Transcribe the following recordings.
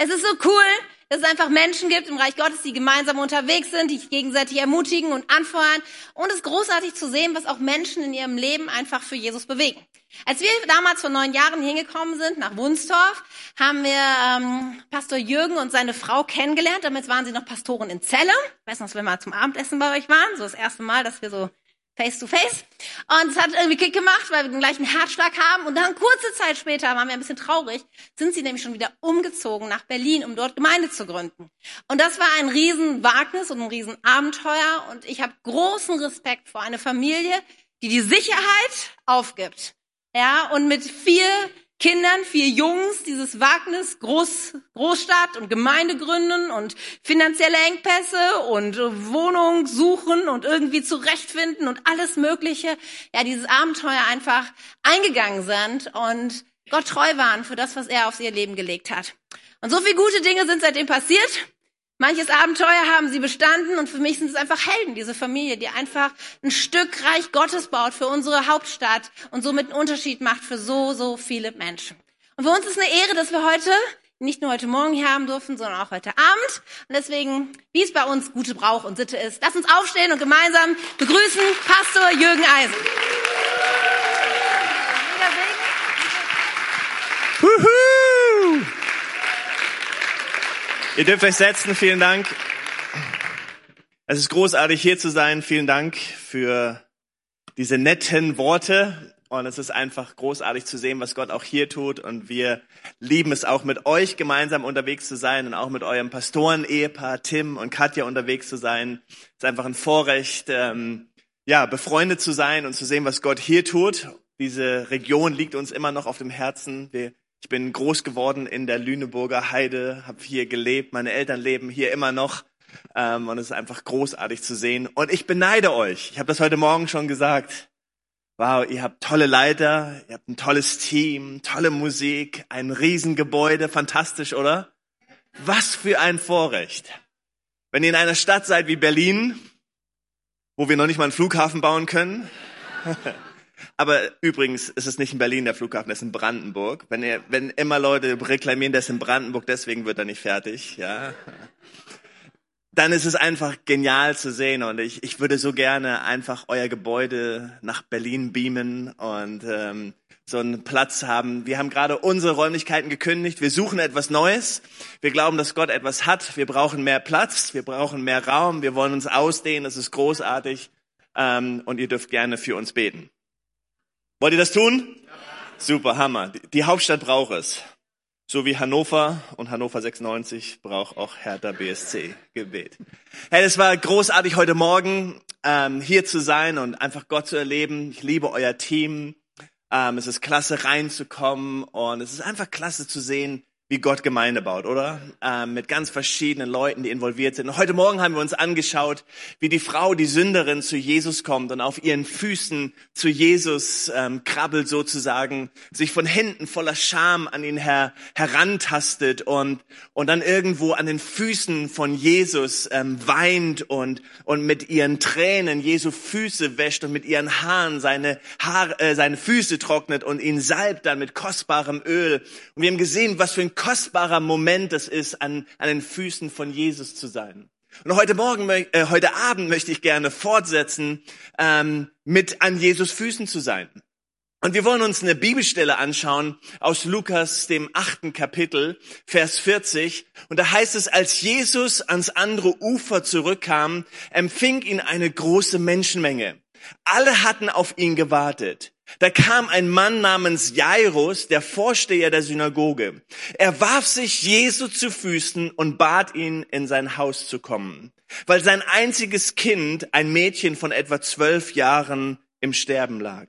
Es ist so cool, dass es einfach Menschen gibt im Reich Gottes, die gemeinsam unterwegs sind, die sich gegenseitig ermutigen und anfeuern. Und es ist großartig zu sehen, was auch Menschen in ihrem Leben einfach für Jesus bewegen. Als wir damals vor neun Jahren hingekommen sind nach Wunstorf, haben wir ähm, Pastor Jürgen und seine Frau kennengelernt. Damit waren sie noch Pastoren in Celle. Ich weiß noch, dass wir mal zum Abendessen bei euch waren. So das erste Mal, dass wir so face to face. Und es hat irgendwie Kick gemacht, weil wir den gleichen Herzschlag haben. Und dann kurze Zeit später waren wir ein bisschen traurig, sind sie nämlich schon wieder umgezogen nach Berlin, um dort Gemeinde zu gründen. Und das war ein Riesenwagnis und ein Riesenabenteuer. Und ich habe großen Respekt vor einer Familie, die die Sicherheit aufgibt. Ja, und mit vier Kindern, vier Jungs, dieses Wagnis, Groß, Großstadt und Gemeinde gründen und finanzielle Engpässe und Wohnung suchen und irgendwie zurechtfinden und alles Mögliche, ja, dieses Abenteuer einfach eingegangen sind und Gott treu waren für das, was er auf ihr Leben gelegt hat. Und so viele gute Dinge sind seitdem passiert. Manches Abenteuer haben sie bestanden und für mich sind es einfach Helden, diese Familie, die einfach ein Stück Reich Gottes baut für unsere Hauptstadt und somit einen Unterschied macht für so, so viele Menschen. Und für uns ist eine Ehre, dass wir heute nicht nur heute Morgen hier haben durften, sondern auch heute Abend. Und deswegen, wie es bei uns gute Brauch und Sitte ist, lass uns aufstehen und gemeinsam begrüßen Pastor Jürgen Eisen. Ihr dürft euch setzen, vielen Dank. Es ist großartig hier zu sein. Vielen Dank für diese netten Worte. Und es ist einfach großartig zu sehen, was Gott auch hier tut. Und wir lieben es auch mit euch gemeinsam unterwegs zu sein und auch mit eurem Pastoren-Ehepaar Tim und Katja unterwegs zu sein. Es ist einfach ein Vorrecht, ähm, ja, befreundet zu sein und zu sehen, was Gott hier tut. Diese Region liegt uns immer noch auf dem Herzen. Wir ich bin groß geworden in der Lüneburger Heide, habe hier gelebt, meine Eltern leben hier immer noch ähm, und es ist einfach großartig zu sehen. Und ich beneide euch. Ich habe das heute Morgen schon gesagt. Wow, ihr habt tolle Leiter, ihr habt ein tolles Team, tolle Musik, ein Riesengebäude, fantastisch, oder? Was für ein Vorrecht. Wenn ihr in einer Stadt seid wie Berlin, wo wir noch nicht mal einen Flughafen bauen können, Aber übrigens ist es nicht in Berlin der Flughafen, das ist in Brandenburg. Wenn, ihr, wenn immer Leute reklamieren, der ist in Brandenburg, deswegen wird er nicht fertig, ja. Dann ist es einfach genial zu sehen und ich, ich würde so gerne einfach euer Gebäude nach Berlin beamen und ähm, so einen Platz haben. Wir haben gerade unsere Räumlichkeiten gekündigt. Wir suchen etwas Neues. Wir glauben, dass Gott etwas hat. Wir brauchen mehr Platz. Wir brauchen mehr Raum. Wir wollen uns ausdehnen. Das ist großartig. Ähm, und ihr dürft gerne für uns beten. Wollt ihr das tun? Ja. Super, Hammer. Die Hauptstadt braucht es. So wie Hannover und Hannover 96 braucht auch Hertha BSC Gebet. Hey, es war großartig heute Morgen ähm, hier zu sein und einfach Gott zu erleben. Ich liebe euer Team. Ähm, es ist klasse reinzukommen und es ist einfach klasse zu sehen, wie Gott Gemeinde baut, oder? Ähm, mit ganz verschiedenen Leuten, die involviert sind. Und heute Morgen haben wir uns angeschaut, wie die Frau, die Sünderin, zu Jesus kommt und auf ihren Füßen zu Jesus ähm, krabbelt sozusagen, sich von Händen voller Scham an ihn her, herantastet und, und dann irgendwo an den Füßen von Jesus ähm, weint und, und mit ihren Tränen Jesu Füße wäscht und mit ihren Haaren seine, Haare, äh, seine Füße trocknet und ihn salbt dann mit kostbarem Öl. Und wir haben gesehen, was für ein kostbarer Moment es ist, an, an den Füßen von Jesus zu sein. Und heute Morgen, äh, heute Abend möchte ich gerne fortsetzen, ähm, mit an Jesus Füßen zu sein. Und wir wollen uns eine Bibelstelle anschauen aus Lukas, dem achten Kapitel, Vers 40. Und da heißt es, als Jesus ans andere Ufer zurückkam, empfing ihn eine große Menschenmenge. Alle hatten auf ihn gewartet. Da kam ein Mann namens Jairus, der Vorsteher der Synagoge. Er warf sich Jesu zu Füßen und bat ihn, in sein Haus zu kommen, weil sein einziges Kind, ein Mädchen von etwa zwölf Jahren, im Sterben lag.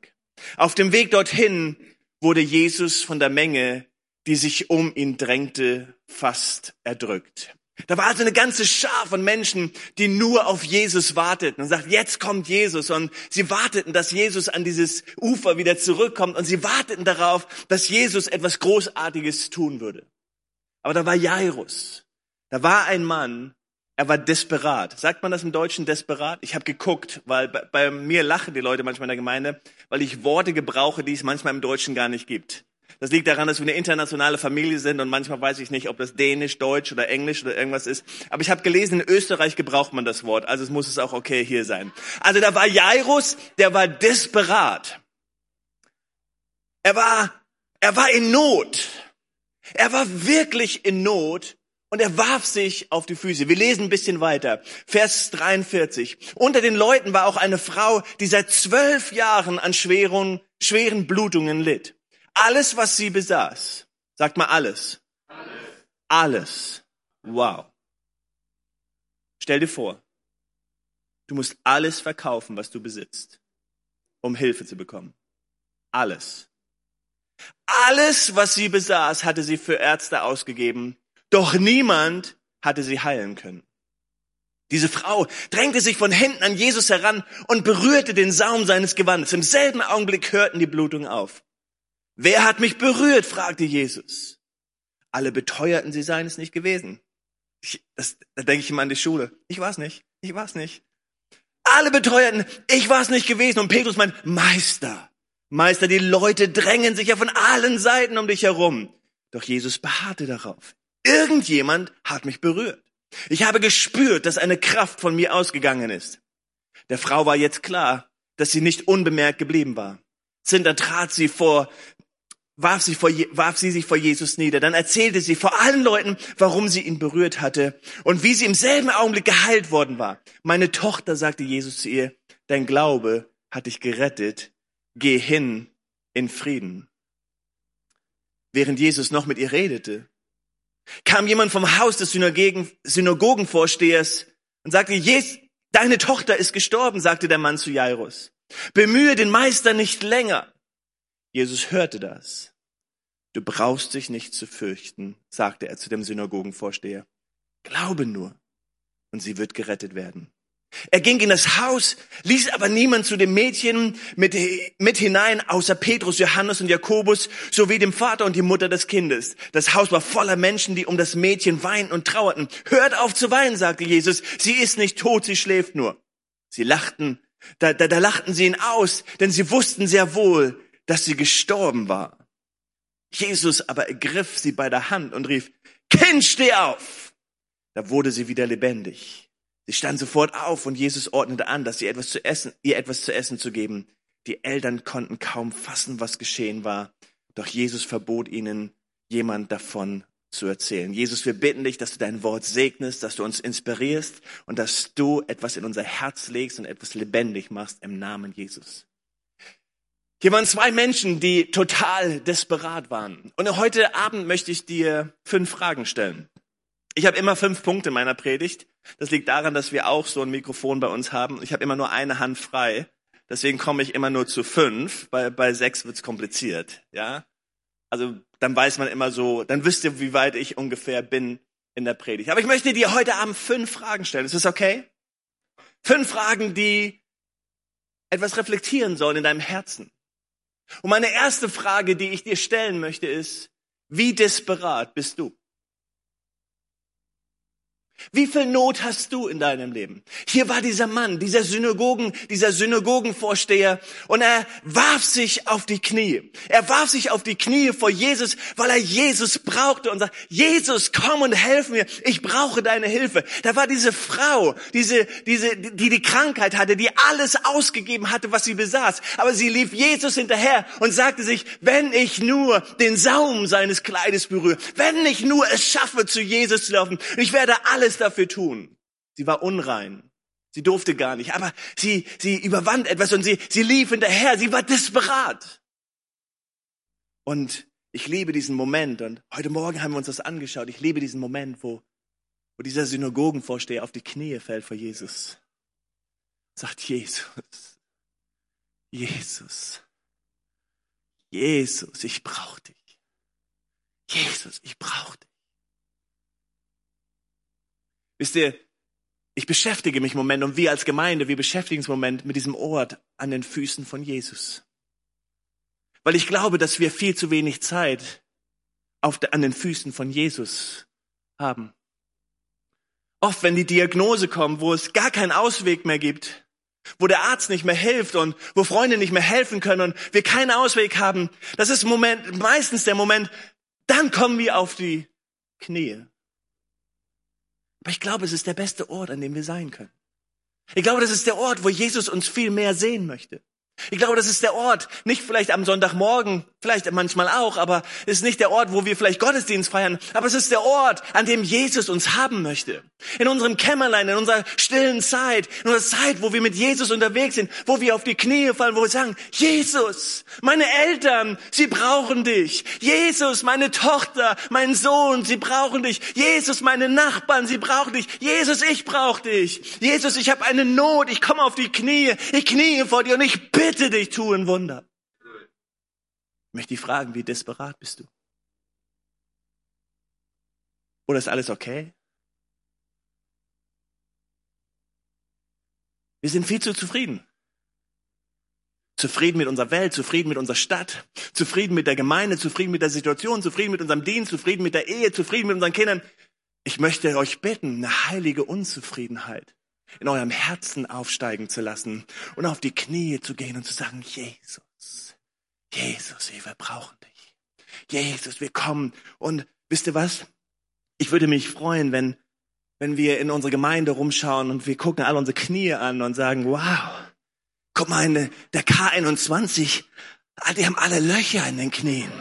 Auf dem Weg dorthin wurde Jesus von der Menge, die sich um ihn drängte, fast erdrückt. Da war also eine ganze Schar von Menschen, die nur auf Jesus warteten und sagt, jetzt kommt Jesus. Und sie warteten, dass Jesus an dieses Ufer wieder zurückkommt. Und sie warteten darauf, dass Jesus etwas Großartiges tun würde. Aber da war Jairus. Da war ein Mann, er war desperat. Sagt man das im Deutschen desperat? Ich habe geguckt, weil bei, bei, mir lachen die Leute manchmal in der Gemeinde, weil ich Worte gebrauche, die es manchmal im Deutschen gar nicht gibt. Das liegt daran, dass wir eine internationale Familie sind und manchmal weiß ich nicht, ob das Dänisch, Deutsch oder Englisch oder irgendwas ist. Aber ich habe gelesen, in Österreich gebraucht man das Wort, also muss es auch okay hier sein. Also da war Jairus, der war desperat. Er war, er war in Not. Er war wirklich in Not und er warf sich auf die Füße. Wir lesen ein bisschen weiter. Vers 43. Unter den Leuten war auch eine Frau, die seit zwölf Jahren an schweren, schweren Blutungen litt. Alles, was sie besaß. Sagt mal alles. Alles. Alles. Wow. Stell dir vor, du musst alles verkaufen, was du besitzt, um Hilfe zu bekommen. Alles. Alles, was sie besaß, hatte sie für Ärzte ausgegeben, doch niemand hatte sie heilen können. Diese Frau drängte sich von hinten an Jesus heran und berührte den Saum seines Gewandes. Im selben Augenblick hörten die Blutungen auf. Wer hat mich berührt? fragte Jesus. Alle beteuerten, sie seien es nicht gewesen. Ich, das, da denke ich immer an die Schule. Ich war es nicht. Ich war es nicht. Alle beteuerten, ich war es nicht gewesen. Und Petrus meint, Meister, Meister, die Leute drängen sich ja von allen Seiten um dich herum. Doch Jesus beharrte darauf. Irgendjemand hat mich berührt. Ich habe gespürt, dass eine Kraft von mir ausgegangen ist. Der Frau war jetzt klar, dass sie nicht unbemerkt geblieben war. Zinder trat sie vor warf sie, vor, warf sie sich vor Jesus nieder. Dann erzählte sie vor allen Leuten, warum sie ihn berührt hatte und wie sie im selben Augenblick geheilt worden war. Meine Tochter, sagte Jesus zu ihr, dein Glaube hat dich gerettet. Geh hin in Frieden. Während Jesus noch mit ihr redete, kam jemand vom Haus des Synagogen, Synagogenvorstehers und sagte, Jesus, deine Tochter ist gestorben, sagte der Mann zu Jairus. Bemühe den Meister nicht länger. Jesus hörte das. Du brauchst dich nicht zu fürchten, sagte er zu dem Synagogenvorsteher. Glaube nur, und sie wird gerettet werden. Er ging in das Haus, ließ aber niemand zu dem Mädchen mit, mit hinein, außer Petrus, Johannes und Jakobus, sowie dem Vater und die Mutter des Kindes. Das Haus war voller Menschen, die um das Mädchen weinten und trauerten. Hört auf zu weinen, sagte Jesus. Sie ist nicht tot, sie schläft nur. Sie lachten, da, da, da lachten sie ihn aus, denn sie wussten sehr wohl, dass sie gestorben war. Jesus aber ergriff sie bei der Hand und rief, Kind, steh auf! Da wurde sie wieder lebendig. Sie stand sofort auf und Jesus ordnete an, dass sie etwas zu essen, ihr etwas zu essen zu geben. Die Eltern konnten kaum fassen, was geschehen war. Doch Jesus verbot ihnen, jemand davon zu erzählen. Jesus, wir bitten dich, dass du dein Wort segnest, dass du uns inspirierst und dass du etwas in unser Herz legst und etwas lebendig machst im Namen Jesus. Hier waren zwei Menschen, die total desperat waren. Und heute Abend möchte ich dir fünf Fragen stellen. Ich habe immer fünf Punkte in meiner Predigt. Das liegt daran, dass wir auch so ein Mikrofon bei uns haben. Ich habe immer nur eine Hand frei. Deswegen komme ich immer nur zu fünf. Bei, bei sechs wird's kompliziert. Ja, also dann weiß man immer so, dann wisst ihr, wie weit ich ungefähr bin in der Predigt. Aber ich möchte dir heute Abend fünf Fragen stellen. Ist das okay? Fünf Fragen, die etwas reflektieren sollen in deinem Herzen. Und meine erste Frage, die ich dir stellen möchte, ist, wie desperat bist du? Wie viel Not hast du in deinem Leben? Hier war dieser Mann, dieser Synagogen, dieser Synagogenvorsteher und er warf sich auf die Knie. Er warf sich auf die Knie vor Jesus, weil er Jesus brauchte und sagt, Jesus, komm und helf mir. Ich brauche deine Hilfe. Da war diese Frau, diese, diese, die die Krankheit hatte, die alles ausgegeben hatte, was sie besaß. Aber sie lief Jesus hinterher und sagte sich, wenn ich nur den Saum seines Kleides berühre, wenn ich nur es schaffe, zu Jesus zu laufen, ich werde alles alles dafür tun. Sie war unrein. Sie durfte gar nicht. Aber sie, sie überwand etwas und sie, sie lief hinterher. Sie war desperat. Und ich liebe diesen Moment. Und heute Morgen haben wir uns das angeschaut. Ich liebe diesen Moment, wo, wo dieser Synagogenvorsteher auf die Knie fällt vor Jesus. Sagt Jesus, Jesus, Jesus, ich brauche dich. Jesus, ich brauche dich. Wisst ihr, ich beschäftige mich im Moment und wir als Gemeinde, wir beschäftigen uns im Moment mit diesem Ort an den Füßen von Jesus. Weil ich glaube, dass wir viel zu wenig Zeit auf, an den Füßen von Jesus haben. Oft, wenn die Diagnose kommt, wo es gar keinen Ausweg mehr gibt, wo der Arzt nicht mehr hilft und wo Freunde nicht mehr helfen können und wir keinen Ausweg haben. Das ist Moment, meistens der Moment, dann kommen wir auf die Knie. Aber ich glaube, es ist der beste Ort, an dem wir sein können. Ich glaube, das ist der Ort, wo Jesus uns viel mehr sehen möchte. Ich glaube, das ist der Ort, nicht vielleicht am Sonntagmorgen, vielleicht manchmal auch, aber es ist nicht der Ort, wo wir vielleicht Gottesdienst feiern, aber es ist der Ort, an dem Jesus uns haben möchte. In unserem Kämmerlein, in unserer stillen Zeit, in unserer Zeit, wo wir mit Jesus unterwegs sind, wo wir auf die Knie fallen, wo wir sagen, Jesus, meine Eltern, sie brauchen dich. Jesus, meine Tochter, mein Sohn, sie brauchen dich. Jesus, meine Nachbarn, sie brauchen dich. Jesus, ich brauche dich. Jesus, ich habe eine Not, ich komme auf die Knie, ich knie vor dir und ich bitte bitte dich, tu ein Wunder. Ich möchte dich fragen, wie desperat bist du? Oder ist alles okay? Wir sind viel zu zufrieden. Zufrieden mit unserer Welt, zufrieden mit unserer Stadt, zufrieden mit der Gemeinde, zufrieden mit der Situation, zufrieden mit unserem Dienst, zufrieden mit der Ehe, zufrieden mit unseren Kindern. Ich möchte euch bitten, eine heilige Unzufriedenheit in eurem Herzen aufsteigen zu lassen und auf die Knie zu gehen und zu sagen, Jesus, Jesus, wir brauchen dich. Jesus, wir kommen. Und wisst ihr was? Ich würde mich freuen, wenn, wenn wir in unsere Gemeinde rumschauen und wir gucken alle unsere Knie an und sagen, wow, guck mal, der K21, die haben alle Löcher in den Knien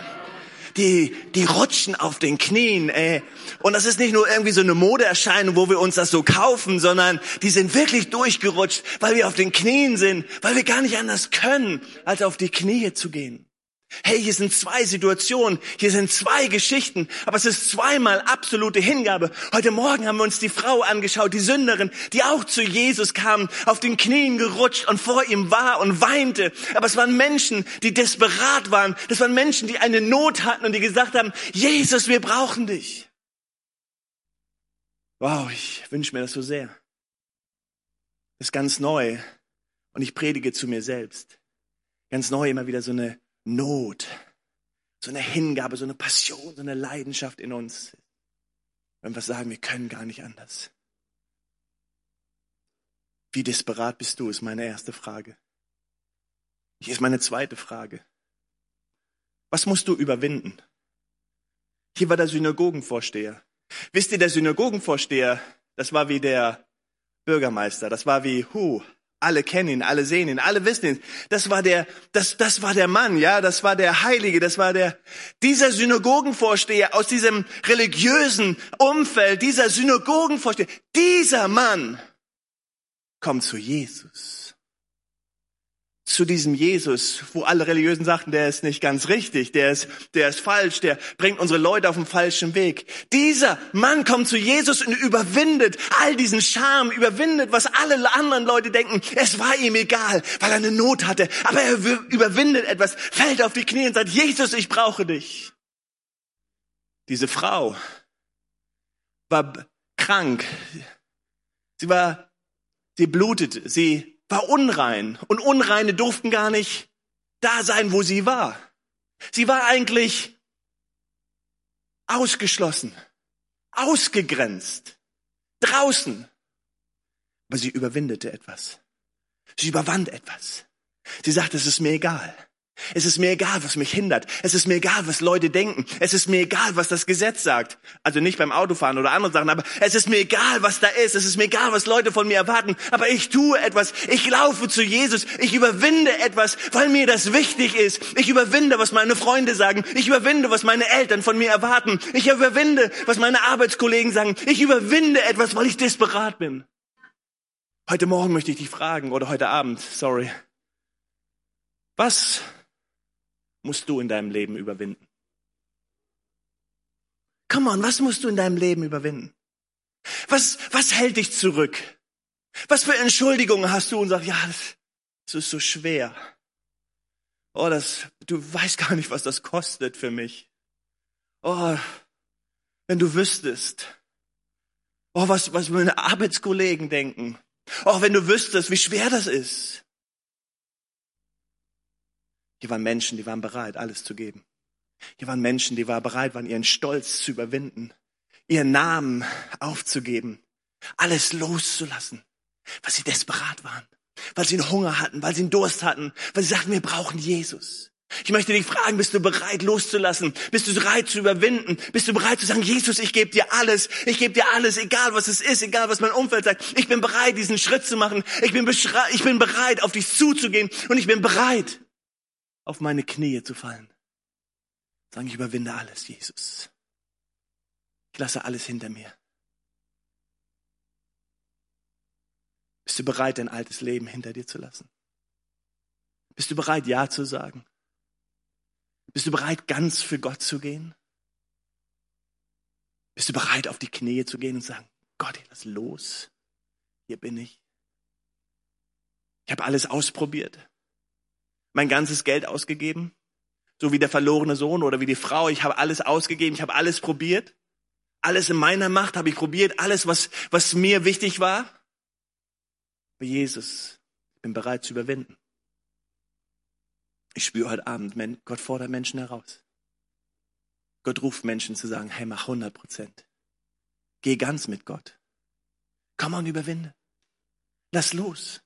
die, die rutschen auf den Knien, ey. Und das ist nicht nur irgendwie so eine Modeerscheinung, wo wir uns das so kaufen, sondern die sind wirklich durchgerutscht, weil wir auf den Knien sind, weil wir gar nicht anders können, als auf die Knie zu gehen. Hey, hier sind zwei Situationen, hier sind zwei Geschichten, aber es ist zweimal absolute Hingabe. Heute Morgen haben wir uns die Frau angeschaut, die Sünderin, die auch zu Jesus kam, auf den Knien gerutscht und vor ihm war und weinte. Aber es waren Menschen, die desperat waren. Das waren Menschen, die eine Not hatten und die gesagt haben, Jesus, wir brauchen dich. Wow, ich wünsche mir das so sehr. Das ist ganz neu. Und ich predige zu mir selbst. Ganz neu immer wieder so eine Not, so eine Hingabe, so eine Passion, so eine Leidenschaft in uns. Wenn wir sagen, wir können gar nicht anders. Wie desperat bist du, ist meine erste Frage. Hier ist meine zweite Frage. Was musst du überwinden? Hier war der Synagogenvorsteher. Wisst ihr, der Synagogenvorsteher, das war wie der Bürgermeister, das war wie Hu, alle kennen ihn, alle sehen ihn, alle wissen ihn. Das war der, das, das war der Mann, ja, das war der Heilige, das war der, dieser Synagogenvorsteher aus diesem religiösen Umfeld, dieser Synagogenvorsteher, dieser Mann kommt zu Jesus zu diesem Jesus, wo alle Religiösen sagten, der ist nicht ganz richtig, der ist, der ist falsch, der bringt unsere Leute auf den falschen Weg. Dieser Mann kommt zu Jesus und überwindet all diesen Scham, überwindet, was alle anderen Leute denken. Es war ihm egal, weil er eine Not hatte, aber er überwindet etwas, fällt auf die Knie und sagt, Jesus, ich brauche dich. Diese Frau war krank. Sie war, sie blutete, sie war unrein und Unreine durften gar nicht da sein, wo sie war. Sie war eigentlich ausgeschlossen, ausgegrenzt, draußen. Aber sie überwindete etwas. Sie überwand etwas. Sie sagte, es ist mir egal. Es ist mir egal, was mich hindert. Es ist mir egal, was Leute denken. Es ist mir egal, was das Gesetz sagt. Also nicht beim Autofahren oder anderen Sachen, aber es ist mir egal, was da ist. Es ist mir egal, was Leute von mir erwarten. Aber ich tue etwas. Ich laufe zu Jesus. Ich überwinde etwas, weil mir das wichtig ist. Ich überwinde, was meine Freunde sagen. Ich überwinde, was meine Eltern von mir erwarten. Ich überwinde, was meine Arbeitskollegen sagen. Ich überwinde etwas, weil ich desperat bin. Heute Morgen möchte ich dich fragen, oder heute Abend, sorry. Was musst du in deinem Leben überwinden? Come on, was musst du in deinem Leben überwinden? Was, was hält dich zurück? Was für Entschuldigungen hast du und sagst, ja, das, das ist so schwer. Oh, das, du weißt gar nicht, was das kostet für mich. Oh, wenn du wüsstest. Oh, was, was meine Arbeitskollegen denken. Oh, wenn du wüsstest, wie schwer das ist. Hier waren Menschen, die waren bereit, alles zu geben. Hier waren Menschen, die waren bereit waren, ihren Stolz zu überwinden, ihren Namen aufzugeben, alles loszulassen, was sie desperat waren. weil sie einen Hunger hatten, weil sie einen Durst hatten, weil sie sagten, wir brauchen Jesus. Ich möchte dich fragen, bist du bereit loszulassen? Bist du bereit zu überwinden? Bist du bereit zu sagen, Jesus, ich gebe dir alles. Ich gebe dir alles, egal was es ist, egal was mein Umfeld sagt. Ich bin bereit, diesen Schritt zu machen. Ich bin, ich bin bereit, auf dich zuzugehen. Und ich bin bereit, auf meine Knie zu fallen. Sagen, ich überwinde alles, Jesus. Ich lasse alles hinter mir. Bist du bereit, dein altes Leben hinter dir zu lassen? Bist du bereit, Ja zu sagen? Bist du bereit, ganz für Gott zu gehen? Bist du bereit, auf die Knie zu gehen und zu sagen, Gott, lass los. Hier bin ich. Ich habe alles ausprobiert. Mein ganzes Geld ausgegeben. So wie der verlorene Sohn oder wie die Frau. Ich habe alles ausgegeben. Ich habe alles probiert. Alles in meiner Macht habe ich probiert. Alles, was, was mir wichtig war. Aber Jesus, ich bin bereit zu überwinden. Ich spüre heute Abend, Gott fordert Menschen heraus. Gott ruft Menschen zu sagen, hey, mach 100 Prozent. Geh ganz mit Gott. Komm und überwinde. Lass los.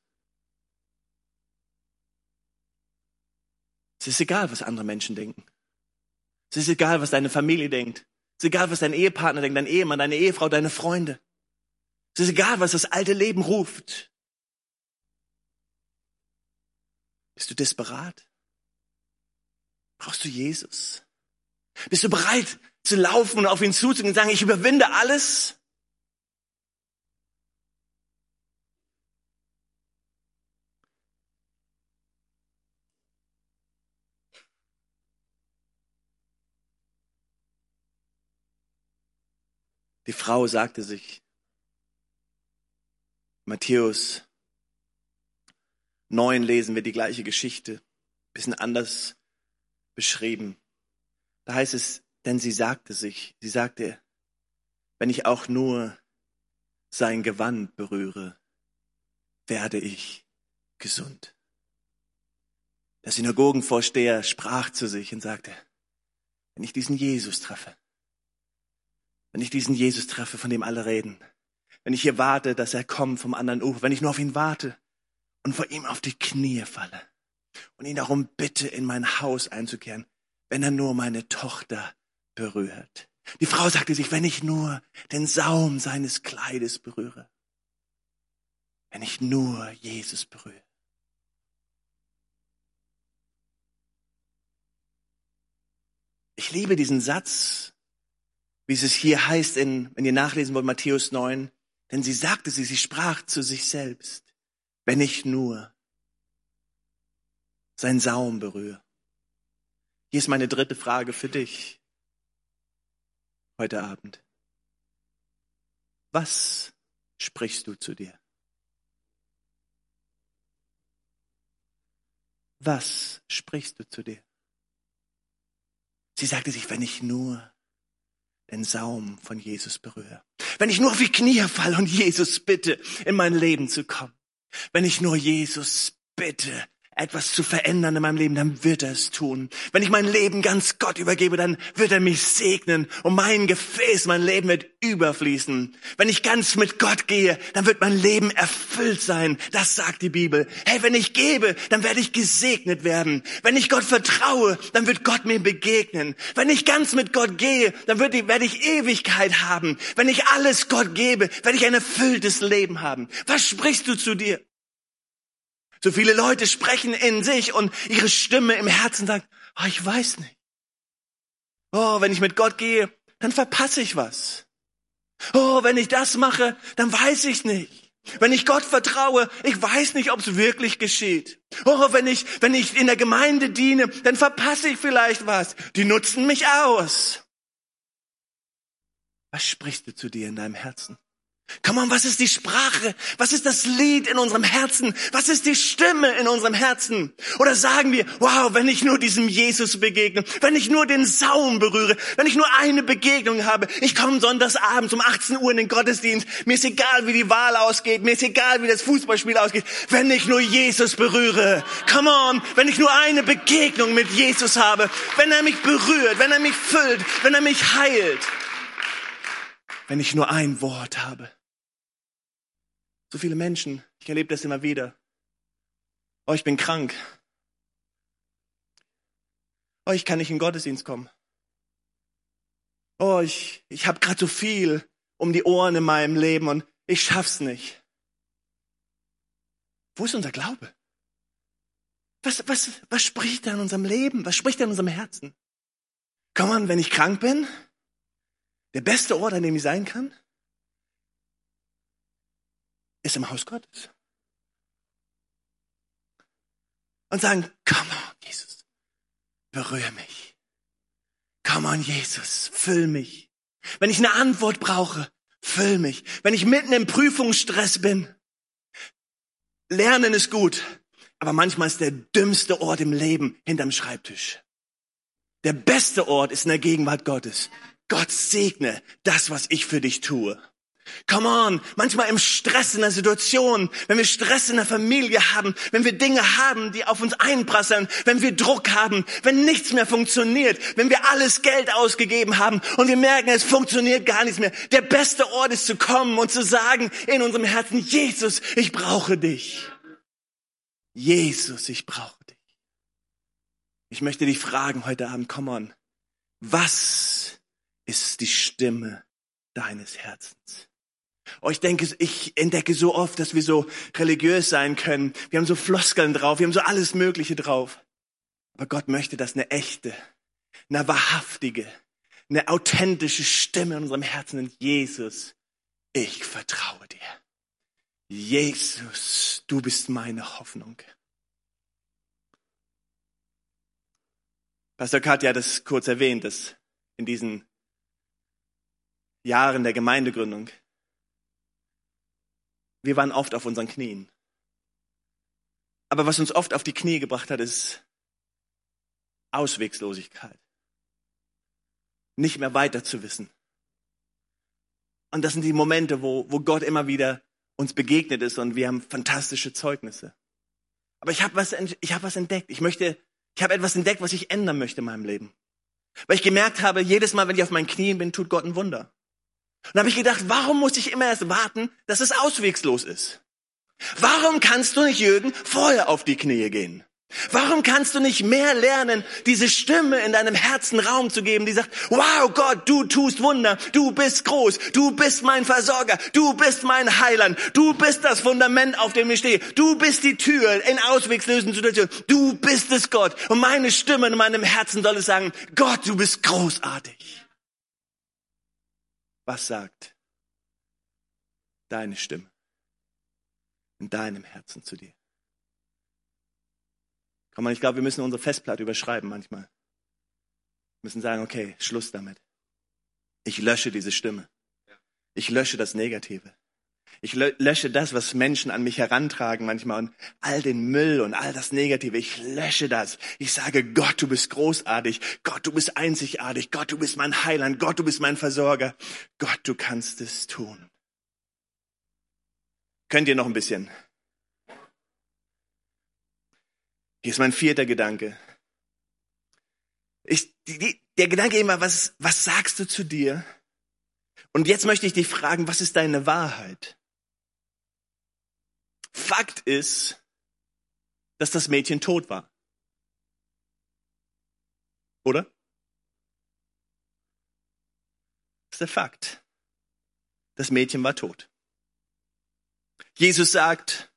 Es ist egal, was andere Menschen denken. Es ist egal, was deine Familie denkt. Es ist egal, was dein Ehepartner denkt, dein Ehemann, deine Ehefrau, deine Freunde. Es ist egal, was das alte Leben ruft. Bist du desperat? Brauchst du Jesus? Bist du bereit zu laufen und auf ihn zuzugehen und sagen, ich überwinde alles? Die Frau sagte sich, Matthäus 9 lesen wir die gleiche Geschichte, bisschen anders beschrieben. Da heißt es, denn sie sagte sich, sie sagte, wenn ich auch nur sein Gewand berühre, werde ich gesund. Der Synagogenvorsteher sprach zu sich und sagte, wenn ich diesen Jesus treffe, wenn ich diesen Jesus treffe, von dem alle reden, wenn ich hier warte, dass er kommt vom anderen Ufer, wenn ich nur auf ihn warte und vor ihm auf die Knie falle, und ihn darum bitte, in mein Haus einzukehren, wenn er nur meine Tochter berührt. Die Frau sagte sich, wenn ich nur den Saum seines Kleides berühre, wenn ich nur Jesus berühre. Ich liebe diesen Satz, wie es hier heißt, in, wenn ihr nachlesen wollt, Matthäus 9, denn sie sagte sie, sie sprach zu sich selbst, wenn ich nur sein Saum berühre. Hier ist meine dritte Frage für dich heute Abend. Was sprichst du zu dir? Was sprichst du zu dir? Sie sagte sich, wenn ich nur den Saum von Jesus berühre, wenn ich nur auf die Knie falle und Jesus bitte, in mein Leben zu kommen, wenn ich nur Jesus bitte, etwas zu verändern in meinem Leben, dann wird er es tun. Wenn ich mein Leben ganz Gott übergebe, dann wird er mich segnen und mein Gefäß, mein Leben wird überfließen. Wenn ich ganz mit Gott gehe, dann wird mein Leben erfüllt sein. Das sagt die Bibel. Hey, wenn ich gebe, dann werde ich gesegnet werden. Wenn ich Gott vertraue, dann wird Gott mir begegnen. Wenn ich ganz mit Gott gehe, dann werde ich Ewigkeit haben. Wenn ich alles Gott gebe, werde ich ein erfülltes Leben haben. Was sprichst du zu dir? So viele Leute sprechen in sich und ihre Stimme im Herzen sagt, oh, ich weiß nicht. Oh, wenn ich mit Gott gehe, dann verpasse ich was. Oh, wenn ich das mache, dann weiß ich nicht. Wenn ich Gott vertraue, ich weiß nicht, ob es wirklich geschieht. Oh, wenn ich, wenn ich in der Gemeinde diene, dann verpasse ich vielleicht was. Die nutzen mich aus. Was sprichst du zu dir in deinem Herzen? Komm on, was ist die Sprache? Was ist das Lied in unserem Herzen? Was ist die Stimme in unserem Herzen? Oder sagen wir, wow, wenn ich nur diesem Jesus begegne, wenn ich nur den Saum berühre, wenn ich nur eine Begegnung habe, ich komme sonntagsabends um 18 Uhr in den Gottesdienst, mir ist egal, wie die Wahl ausgeht, mir ist egal, wie das Fußballspiel ausgeht, wenn ich nur Jesus berühre. Come on, wenn ich nur eine Begegnung mit Jesus habe, wenn er mich berührt, wenn er mich füllt, wenn er mich heilt, wenn ich nur ein Wort habe. So viele Menschen, ich erlebe das immer wieder, Oh, ich bin krank. Oh, ich kann nicht in Gottesdienst kommen. Oh, ich, ich habe gerade so viel um die Ohren in meinem Leben und ich schaff's nicht. Wo ist unser Glaube? Was, was, was spricht da in unserem Leben? Was spricht da in unserem Herzen? Komm an, wenn ich krank bin, der beste Ort, an dem ich sein kann, ist im Haus Gottes. Und sagen, come on, Jesus, berühre mich. Come on, Jesus, füll mich. Wenn ich eine Antwort brauche, füll mich. Wenn ich mitten im Prüfungsstress bin, lernen ist gut, aber manchmal ist der dümmste Ort im Leben hinterm Schreibtisch. Der beste Ort ist in der Gegenwart Gottes. Gott segne das, was ich für dich tue. Come on, manchmal im Stress in der Situation, wenn wir Stress in der Familie haben, wenn wir Dinge haben, die auf uns einprasseln, wenn wir Druck haben, wenn nichts mehr funktioniert, wenn wir alles Geld ausgegeben haben und wir merken, es funktioniert gar nichts mehr. Der beste Ort ist zu kommen und zu sagen in unserem Herzen, Jesus, ich brauche dich. Jesus, ich brauche dich. Ich möchte dich fragen heute Abend, come on, was ist die Stimme deines Herzens? Oh, ich denke, ich entdecke so oft, dass wir so religiös sein können. Wir haben so Floskeln drauf, wir haben so alles Mögliche drauf. Aber Gott möchte, dass eine echte, eine wahrhaftige, eine authentische Stimme in unserem Herzen ist. Jesus, ich vertraue dir. Jesus, du bist meine Hoffnung. Pastor Katja hat es kurz erwähnt, dass in diesen Jahren der Gemeindegründung wir waren oft auf unseren Knien. Aber was uns oft auf die Knie gebracht hat, ist Auswegslosigkeit. Nicht mehr weiter zu wissen. Und das sind die Momente, wo, wo Gott immer wieder uns begegnet ist und wir haben fantastische Zeugnisse. Aber ich habe was, hab was entdeckt. Ich möchte, ich habe etwas entdeckt, was ich ändern möchte in meinem Leben. Weil ich gemerkt habe, jedes Mal, wenn ich auf meinen Knien bin, tut Gott ein Wunder. Und habe ich gedacht, warum muss ich immer erst warten, dass es auswegslos ist? Warum kannst du nicht, Jürgen, vorher auf die Knie gehen? Warum kannst du nicht mehr lernen, diese Stimme in deinem Herzen Raum zu geben, die sagt, wow Gott, du tust Wunder, du bist groß, du bist mein Versorger, du bist mein Heiland, du bist das Fundament, auf dem ich stehe, du bist die Tür in auswegslösen Situationen, du bist es Gott. Und meine Stimme in meinem Herzen soll es sagen, Gott, du bist großartig. Was sagt deine Stimme in deinem Herzen zu dir? Komm mal, ich glaube, wir müssen unsere Festplatte überschreiben manchmal. Wir müssen sagen, okay, Schluss damit. Ich lösche diese Stimme. Ich lösche das Negative. Ich lösche das, was Menschen an mich herantragen manchmal und all den Müll und all das Negative. Ich lösche das. Ich sage, Gott, du bist großartig. Gott, du bist einzigartig. Gott, du bist mein Heiland. Gott, du bist mein Versorger. Gott, du kannst es tun. Könnt ihr noch ein bisschen? Hier ist mein vierter Gedanke. Ich, die, der Gedanke immer, was, was sagst du zu dir? Und jetzt möchte ich dich fragen, was ist deine Wahrheit? Fakt ist, dass das Mädchen tot war. Oder? Das ist der Fakt. Das Mädchen war tot. Jesus sagt,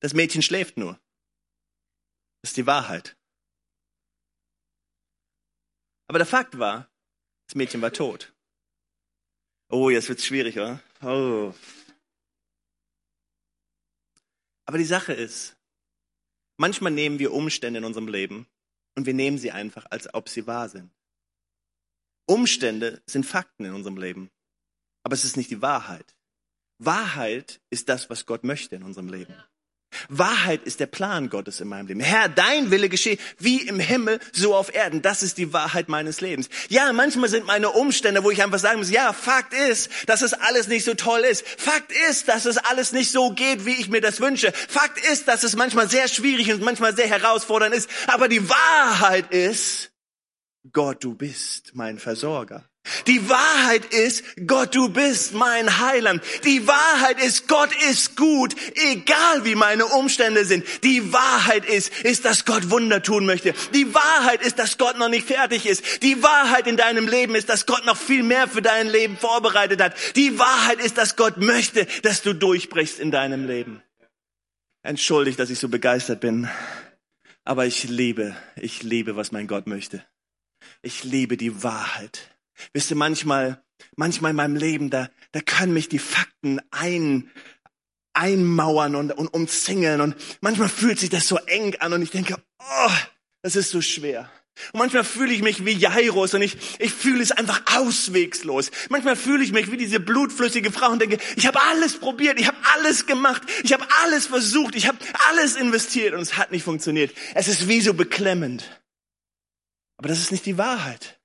das Mädchen schläft nur. Das ist die Wahrheit. Aber der Fakt war, das Mädchen war tot. Oh, jetzt wird's schwierig, oder? Oh, aber die Sache ist, manchmal nehmen wir Umstände in unserem Leben und wir nehmen sie einfach, als ob sie wahr sind. Umstände sind Fakten in unserem Leben, aber es ist nicht die Wahrheit. Wahrheit ist das, was Gott möchte in unserem Leben. Wahrheit ist der Plan Gottes in meinem Leben. Herr, dein Wille geschehe wie im Himmel, so auf Erden. Das ist die Wahrheit meines Lebens. Ja, manchmal sind meine Umstände, wo ich einfach sagen muss, ja, Fakt ist, dass es alles nicht so toll ist. Fakt ist, dass es alles nicht so geht, wie ich mir das wünsche. Fakt ist, dass es manchmal sehr schwierig und manchmal sehr herausfordernd ist. Aber die Wahrheit ist, Gott, du bist mein Versorger. Die Wahrheit ist, Gott, du bist mein Heiland. Die Wahrheit ist, Gott ist gut, egal wie meine Umstände sind. Die Wahrheit ist, ist, dass Gott Wunder tun möchte. Die Wahrheit ist, dass Gott noch nicht fertig ist. Die Wahrheit in deinem Leben ist, dass Gott noch viel mehr für dein Leben vorbereitet hat. Die Wahrheit ist, dass Gott möchte, dass du durchbrichst in deinem Leben. Entschuldigt, dass ich so begeistert bin. Aber ich liebe, ich liebe, was mein Gott möchte. Ich liebe die Wahrheit. Wisst ihr, manchmal, manchmal in meinem Leben, da, da können mich die Fakten ein, einmauern und, und umzingeln und manchmal fühlt sich das so eng an und ich denke, oh, das ist so schwer. Und manchmal fühle ich mich wie Jairus und ich, ich fühle es einfach auswegslos. Manchmal fühle ich mich wie diese blutflüssige Frau und denke, ich habe alles probiert, ich habe alles gemacht, ich habe alles versucht, ich habe alles investiert und es hat nicht funktioniert. Es ist wie so beklemmend. Aber das ist nicht die Wahrheit.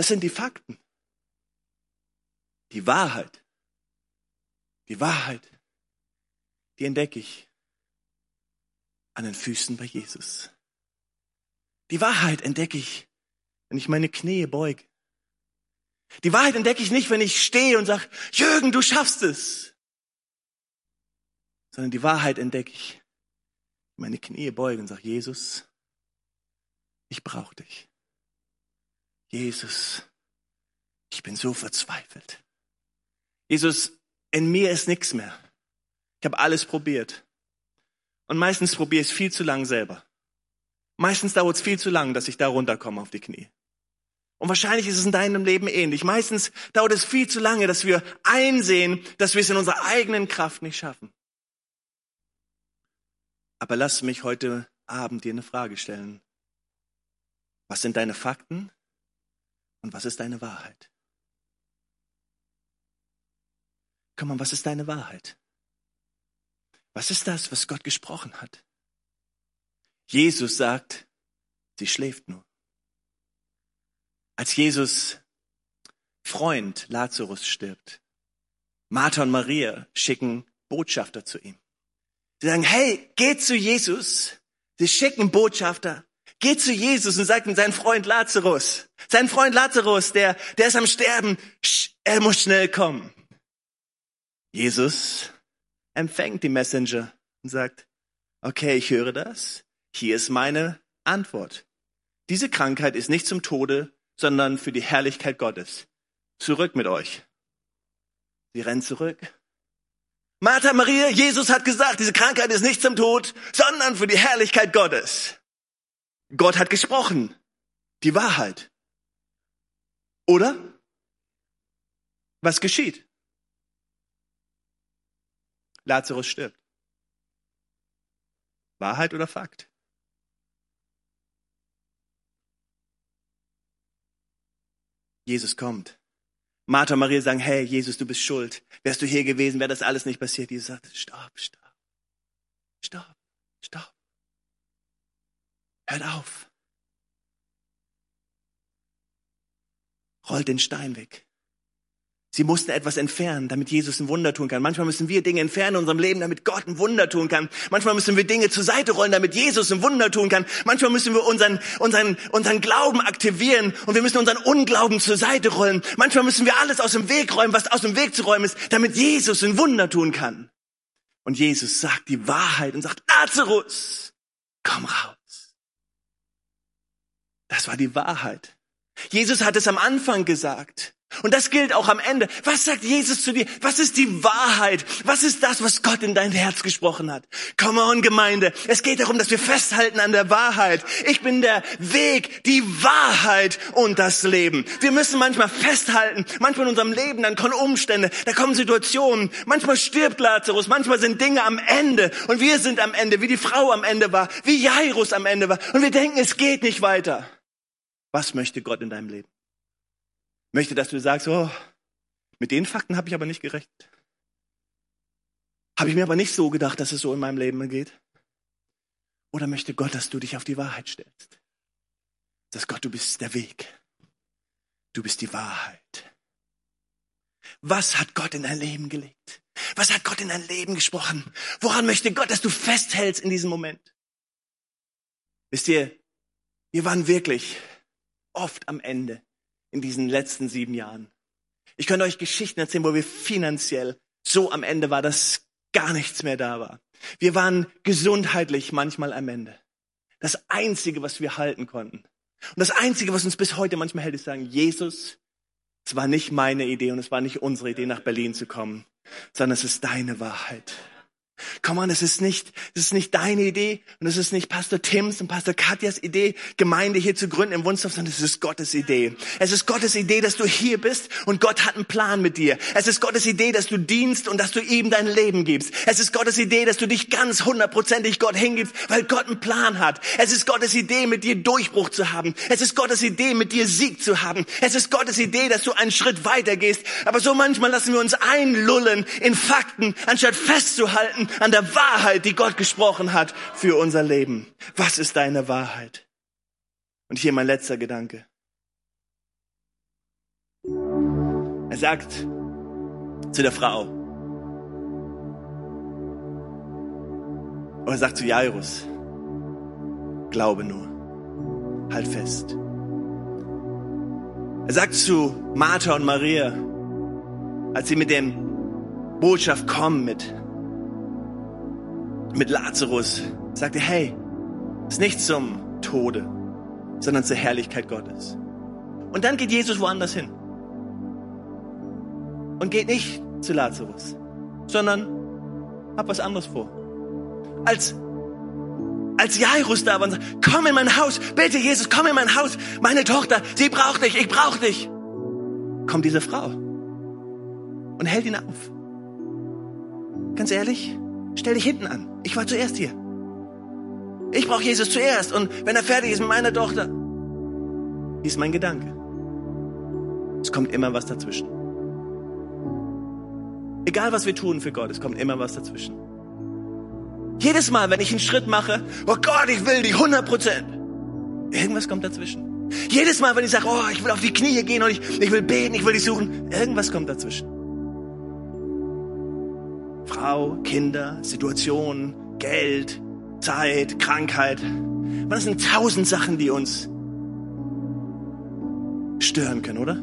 Das sind die Fakten. Die Wahrheit. Die Wahrheit. Die entdecke ich an den Füßen bei Jesus. Die Wahrheit entdecke ich, wenn ich meine Knie beuge. Die Wahrheit entdecke ich nicht, wenn ich stehe und sage, Jürgen, du schaffst es. Sondern die Wahrheit entdecke ich, meine Knie beuge und sage, Jesus, ich brauche dich. Jesus, ich bin so verzweifelt. Jesus, in mir ist nichts mehr. Ich habe alles probiert. Und meistens probiere ich es viel zu lang selber. Meistens dauert es viel zu lang, dass ich da runterkomme auf die Knie. Und wahrscheinlich ist es in deinem Leben ähnlich. Meistens dauert es viel zu lange, dass wir einsehen, dass wir es in unserer eigenen Kraft nicht schaffen. Aber lass mich heute Abend dir eine Frage stellen. Was sind deine Fakten und was ist deine Wahrheit? Komm mal, was ist deine Wahrheit? Was ist das, was Gott gesprochen hat? Jesus sagt, sie schläft nur. Als Jesus Freund Lazarus stirbt, Martha und Maria schicken Botschafter zu ihm. Sie sagen, hey, geh zu Jesus. Sie schicken Botschafter. Geh zu Jesus und sagt ihm, sein Freund Lazarus, sein Freund Lazarus, der, der ist am Sterben, er muss schnell kommen. Jesus empfängt die Messenger und sagt, okay, ich höre das. Hier ist meine Antwort. Diese Krankheit ist nicht zum Tode, sondern für die Herrlichkeit Gottes. Zurück mit euch. Sie rennen zurück. Martha, Maria, Jesus hat gesagt, diese Krankheit ist nicht zum Tod, sondern für die Herrlichkeit Gottes. Gott hat gesprochen. Die Wahrheit. Oder? Was geschieht? Lazarus stirbt. Wahrheit oder Fakt? Jesus kommt. Martha und Maria sagen, hey, Jesus, du bist schuld. Wärst du hier gewesen, wäre das alles nicht passiert. Jesus sagt, stopp, stopp, stopp, stopp. Hört auf. Rollt den Stein weg. Sie mussten etwas entfernen, damit Jesus ein Wunder tun kann. Manchmal müssen wir Dinge entfernen in unserem Leben, damit Gott ein Wunder tun kann. Manchmal müssen wir Dinge zur Seite rollen, damit Jesus ein Wunder tun kann. Manchmal müssen wir unseren, unseren, unseren Glauben aktivieren und wir müssen unseren Unglauben zur Seite rollen. Manchmal müssen wir alles aus dem Weg räumen, was aus dem Weg zu räumen ist, damit Jesus ein Wunder tun kann. Und Jesus sagt die Wahrheit und sagt, Lazarus, komm raus. Das war die Wahrheit. Jesus hat es am Anfang gesagt. Und das gilt auch am Ende. Was sagt Jesus zu dir? Was ist die Wahrheit? Was ist das, was Gott in dein Herz gesprochen hat? Come on, Gemeinde. Es geht darum, dass wir festhalten an der Wahrheit. Ich bin der Weg, die Wahrheit und das Leben. Wir müssen manchmal festhalten. Manchmal in unserem Leben, dann kommen Umstände, da kommen Situationen. Manchmal stirbt Lazarus. Manchmal sind Dinge am Ende. Und wir sind am Ende, wie die Frau am Ende war, wie Jairus am Ende war. Und wir denken, es geht nicht weiter. Was möchte Gott in deinem Leben? Möchte, dass du sagst, oh, mit den Fakten habe ich aber nicht gerechnet. Habe ich mir aber nicht so gedacht, dass es so in meinem Leben geht. Oder möchte Gott, dass du dich auf die Wahrheit stellst? Dass Gott, du bist der Weg. Du bist die Wahrheit. Was hat Gott in dein Leben gelegt? Was hat Gott in dein Leben gesprochen? Woran möchte Gott, dass du festhältst in diesem Moment? Wisst ihr, wir waren wirklich oft am Ende. in diesen letzten sieben Jahren. Ich könnte euch Geschichten erzählen, wo wir finanziell so am Ende war, dass gar nichts mehr da war. Wir waren gesundheitlich manchmal am Ende. Das Einzige, was wir halten konnten. Und das Einzige, was uns bis heute manchmal hält, ist sagen, Jesus, es war nicht meine Idee und es war nicht unsere Idee, nach Berlin zu kommen, sondern es ist deine Wahrheit. Komm on, es ist nicht, es ist nicht deine Idee und es ist nicht Pastor Tims und Pastor Katjas Idee, Gemeinde hier zu gründen im Wunstorf, sondern es ist Gottes Idee. Es ist Gottes Idee, dass du hier bist und Gott hat einen Plan mit dir. Es ist Gottes Idee, dass du dienst und dass du ihm dein Leben gibst. Es ist Gottes Idee, dass du dich ganz hundertprozentig Gott hingibst, weil Gott einen Plan hat. Es ist Gottes Idee, mit dir Durchbruch zu haben. Es ist Gottes Idee, mit dir Sieg zu haben. Es ist Gottes Idee, dass du einen Schritt weiter gehst. Aber so manchmal lassen wir uns einlullen in Fakten, anstatt festzuhalten an der Wahrheit, die Gott gesprochen hat für unser Leben. Was ist deine Wahrheit? Und hier mein letzter Gedanke. Er sagt zu der Frau, oder er sagt zu Jairus, glaube nur, halt fest. Er sagt zu Martha und Maria, als sie mit dem Botschaft kommen, mit mit Lazarus, sagte, hey, ist nicht zum Tode, sondern zur Herrlichkeit Gottes. Und dann geht Jesus woanders hin. Und geht nicht zu Lazarus, sondern hat was anderes vor. Als, als Jairus da war und sagt, komm in mein Haus, bitte Jesus, komm in mein Haus, meine Tochter, sie braucht dich, ich brauch dich. Kommt diese Frau und hält ihn auf. Ganz ehrlich, Stell dich hinten an. Ich war zuerst hier. Ich brauche Jesus zuerst. Und wenn er fertig ist mit meiner Tochter, ist mein Gedanke. Es kommt immer was dazwischen. Egal was wir tun für Gott, es kommt immer was dazwischen. Jedes Mal, wenn ich einen Schritt mache, oh Gott, ich will die 100 Prozent. Irgendwas kommt dazwischen. Jedes Mal, wenn ich sage, oh, ich will auf die Knie gehen und ich, ich will beten, ich will dich suchen, irgendwas kommt dazwischen. Frau, Kinder, Situation, Geld, Zeit, Krankheit. Das sind tausend Sachen, die uns stören können, oder?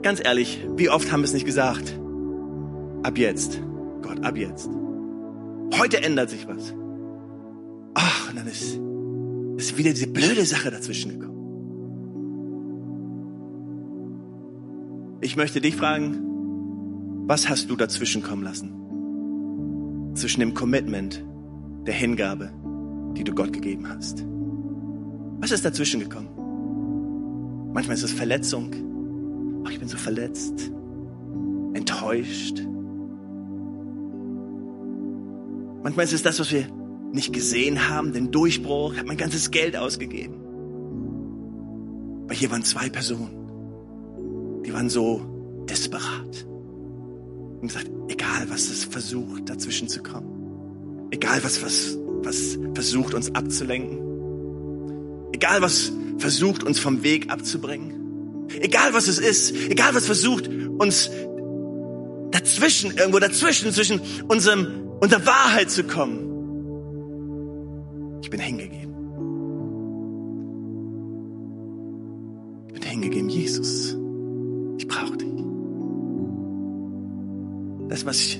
Ganz ehrlich, wie oft haben wir es nicht gesagt? Ab jetzt. Gott, ab jetzt. Heute ändert sich was. Ach, und dann ist, ist wieder diese blöde Sache dazwischen gekommen. Ich möchte dich fragen, was hast du dazwischen kommen lassen? Zwischen dem Commitment, der Hingabe, die du Gott gegeben hast. Was ist dazwischen gekommen? Manchmal ist es Verletzung. Oh, ich bin so verletzt, enttäuscht. Manchmal ist es das, was wir nicht gesehen haben, den Durchbruch. Ich habe mein ganzes Geld ausgegeben. Aber hier waren zwei Personen, die waren so desperat und gesagt, egal was es versucht, dazwischen zu kommen. Egal was, was, was versucht, uns abzulenken. Egal was versucht, uns vom Weg abzubringen. Egal was es ist. Egal was versucht, uns dazwischen, irgendwo dazwischen, zwischen unserem, unserer Wahrheit zu kommen. Ich bin hingegeben. Ich bin hingegeben, Jesus. Das, was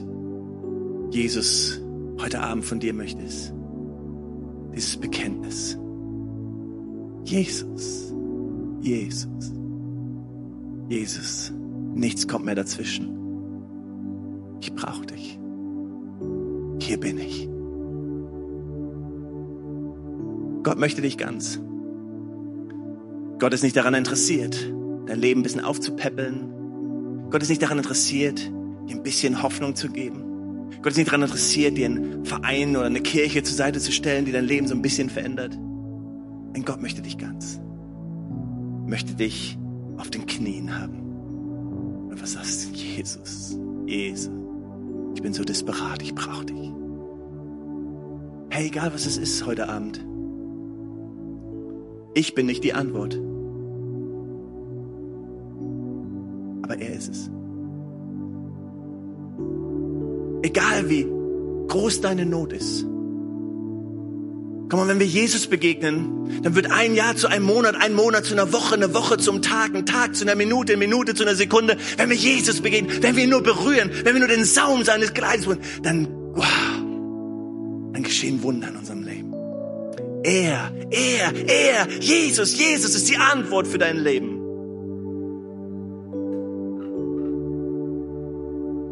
Jesus heute Abend von dir möchte, ist dieses Bekenntnis. Jesus, Jesus, Jesus, nichts kommt mehr dazwischen. Ich brauche dich. Hier bin ich. Gott möchte dich ganz. Gott ist nicht daran interessiert, dein Leben ein bisschen aufzupäppeln. Gott ist nicht daran interessiert, dir ein bisschen Hoffnung zu geben. Gott ist nicht daran interessiert, dir einen Verein oder eine Kirche zur Seite zu stellen, die dein Leben so ein bisschen verändert. Denn Gott möchte dich ganz. Möchte dich auf den Knien haben. Und was sagst du? Jesus, Jesus, ich bin so desperat, ich brauche dich. Hey, egal was es ist heute Abend. Ich bin nicht die Antwort. Egal wie groß deine Not ist. Komm mal, wenn wir Jesus begegnen, dann wird ein Jahr zu einem Monat, ein Monat zu einer Woche, eine Woche zum Tag, ein Tag zu einer Minute, eine Minute zu einer Sekunde. Wenn wir Jesus begegnen, wenn wir ihn nur berühren, wenn wir nur den Saum seines Kleides berühren, dann, wow, dann geschehen Wunder in unserem Leben. Er, er, er, Jesus, Jesus ist die Antwort für dein Leben.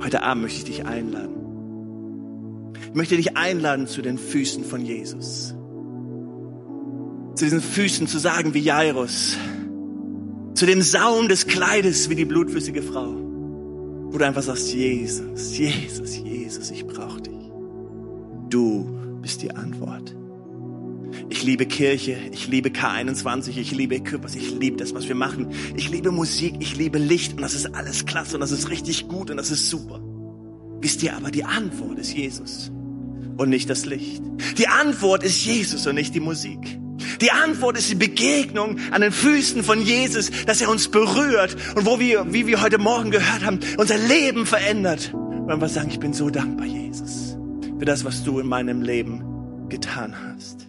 Heute Abend möchte ich dich einladen. Ich möchte dich einladen zu den Füßen von Jesus zu diesen Füßen zu sagen wie Jairus, zu dem Saum des Kleides wie die blutflüssige Frau, wo du einfach sagst, Jesus, Jesus, Jesus, ich brauche dich. Du bist die Antwort. Ich liebe Kirche, ich liebe K21, ich liebe Equippers, ich liebe das, was wir machen. Ich liebe Musik, ich liebe Licht und das ist alles klasse und das ist richtig gut und das ist super. Wisst ihr aber, die Antwort ist Jesus und nicht das Licht. Die Antwort ist Jesus und nicht die Musik. Die Antwort ist die Begegnung an den Füßen von Jesus, dass er uns berührt und wo wir, wie wir heute Morgen gehört haben, unser Leben verändert. Wenn wir sagen, ich bin so dankbar, Jesus, für das, was du in meinem Leben getan hast.